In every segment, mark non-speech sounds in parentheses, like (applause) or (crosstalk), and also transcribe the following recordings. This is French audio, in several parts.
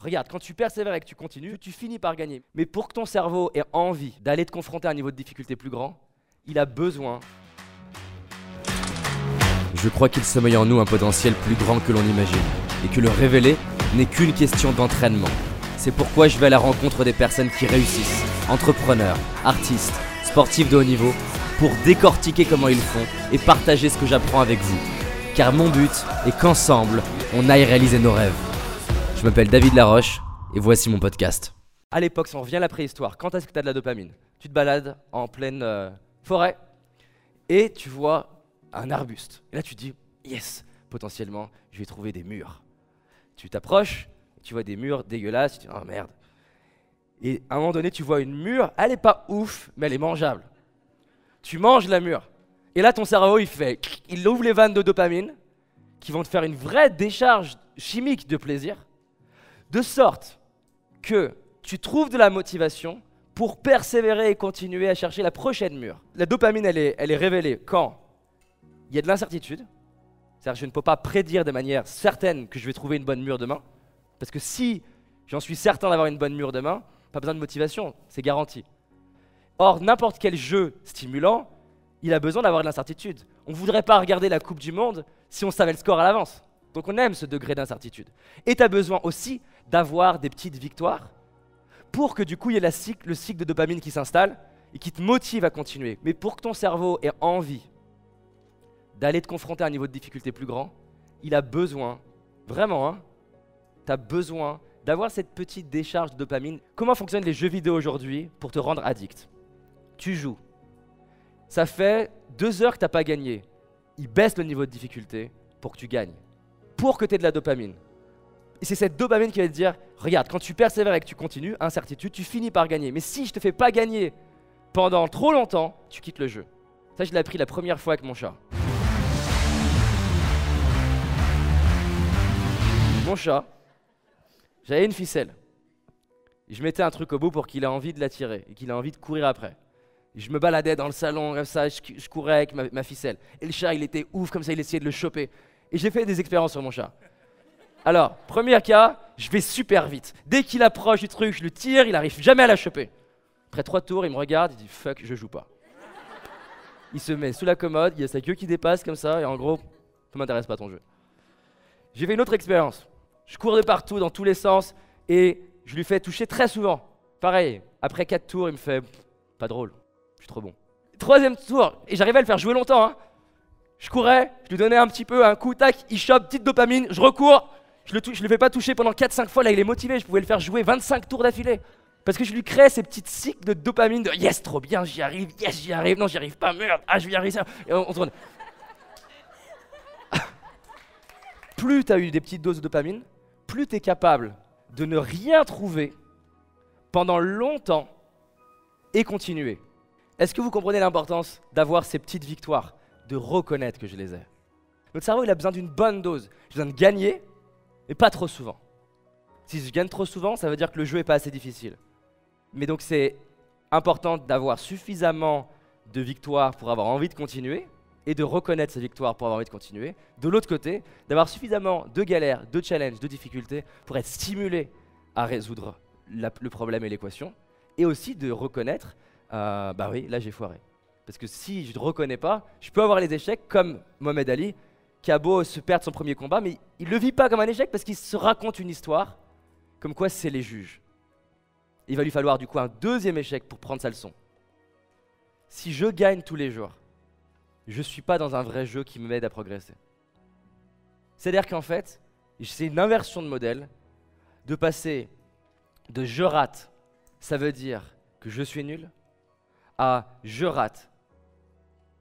regarde, quand tu persévères et que tu continues, tu finis par gagner. Mais pour que ton cerveau ait envie d'aller te confronter à un niveau de difficulté plus grand, il a besoin. Je crois qu'il sommeille en nous un potentiel plus grand que l'on imagine, et que le révéler n'est qu'une question d'entraînement. C'est pourquoi je vais à la rencontre des personnes qui réussissent, entrepreneurs, artistes, sportifs de haut niveau, pour décortiquer comment ils font et partager ce que j'apprends avec vous. Car mon but est qu'ensemble, on aille réaliser nos rêves. Je m'appelle David Laroche, et voici mon podcast. À l'époque, si on revient à la préhistoire, quand est-ce que tu as de la dopamine? Tu te balades en pleine euh, forêt et tu vois un arbuste. Et là, tu te dis, yes, potentiellement, je vais trouver des murs. Tu t'approches, tu vois des murs dégueulasses, tu te dis, oh merde. Et à un moment donné, tu vois une mûre, elle n'est pas ouf, mais elle est mangeable. Tu manges la mûre. Et là, ton cerveau, il fait, il ouvre les vannes de dopamine, qui vont te faire une vraie décharge chimique de plaisir, de sorte que tu trouves de la motivation pour persévérer et continuer à chercher la prochaine mûre. La dopamine, elle est, révélée quand il y a de l'incertitude, c'est-à-dire je ne peux pas prédire de manière certaine que je vais trouver une bonne mûre demain, parce que si j'en suis certain d'avoir une bonne mûre demain, pas besoin de motivation, c'est garanti. Or, n'importe quel jeu stimulant, il a besoin d'avoir de l'incertitude. On ne voudrait pas regarder la Coupe du Monde si on savait le score à l'avance. Donc on aime ce degré d'incertitude. Et tu as besoin aussi d'avoir des petites victoires pour que du coup il y ait la le cycle de dopamine qui s'installe et qui te motive à continuer. Mais pour que ton cerveau ait envie d'aller te confronter à un niveau de difficulté plus grand, il a besoin, vraiment, hein, tu as besoin d'avoir cette petite décharge de dopamine. Comment fonctionnent les jeux vidéo aujourd'hui pour te rendre addict? Tu joues. Ça fait deux heures que tu n'as pas gagné. Il baisse le niveau de difficulté pour que tu gagnes. Pour que tu aies de la dopamine. Et c'est cette dopamine qui va te dire, regarde, quand tu persévères et que tu continues, incertitude, tu finis par gagner. Mais si je te fais pas gagner pendant trop longtemps, tu quittes le jeu. Ça, je l'ai appris la première fois avec mon chat. Mon chat, j'avais une ficelle. Je mettais un truc au bout pour qu'il ait envie de la tirer et qu'il ait envie de courir après. je me baladais dans le salon comme ça, je, courais avec ma, ficelle. Et le chat, il était ouf comme ça, il essayait de le choper. Et j'ai fait des expériences sur mon chat. Alors, premier cas, je vais super vite. Dès qu'il approche du truc, je le tire, il arrive jamais à la choper. Après trois tours, il me regarde, il dit fuck, je joue pas. Il se met sous la commode, il y a sa queue qui dépasse comme ça, et en gros, ça m'intéresse pas ton jeu. J'ai fait une autre expérience. Je cours de partout, dans tous les sens, et je lui fais toucher très souvent. Pareil, après quatre tours, il me fait pas drôle, je suis trop bon. Troisième tour, et j'arrivais à le faire jouer longtemps. Hein. Je courais, je lui donnais un petit peu un coup, tac, il chope, petite dopamine, je recours, je le, je le fais pas toucher pendant 4-5 fois, là il est motivé, je pouvais le faire jouer 25 tours d'affilée. Parce que je lui crée ces petites cycles de dopamine de yes, trop bien, j'y arrive, yes, j'y arrive, non, j'y arrive pas, merde, ah, je vais y. Et on, tourne. (laughs) plus tu eu des petites doses de dopamine, plus tu es capable de ne rien trouver pendant longtemps et continuer. Est-ce que vous comprenez l'importance d'avoir ces petites victoires, de reconnaître que je les ai Notre cerveau, il a besoin d'une bonne dose. J'ai besoin de gagner, mais pas trop souvent. Si je gagne trop souvent, ça veut dire que le jeu n'est pas assez difficile. Mais donc c'est important d'avoir suffisamment de victoires pour avoir envie de continuer et de reconnaître ces victoires pour avoir envie de continuer. De l'autre côté, d'avoir suffisamment de galères, de challenges, de difficultés pour être stimulé à résoudre le problème et l'équation. Et aussi de reconnaître, euh, bah oui, là j'ai foiré. Parce que si je ne reconnais pas, je peux avoir les échecs comme Mohamed Ali, qui a beau se perdre son premier combat, mais il ne le vit pas comme un échec parce qu'il se raconte une histoire comme quoi c'est les juges. Il va lui falloir du coup un deuxième échec pour prendre sa leçon. Si je gagne tous les jours, je ne suis pas dans un vrai jeu qui m'aide à progresser. C'est-à-dire qu'en fait, c'est une inversion de modèle de passer de je rate, ça veut dire que je suis nul, à je rate,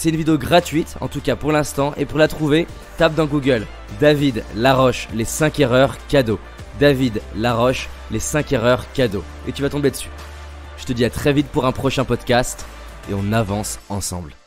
C'est une vidéo gratuite, en tout cas pour l'instant, et pour la trouver, tape dans Google David Laroche, les 5 erreurs cadeaux. David Laroche, les 5 erreurs cadeaux. Et tu vas tomber dessus. Je te dis à très vite pour un prochain podcast et on avance ensemble.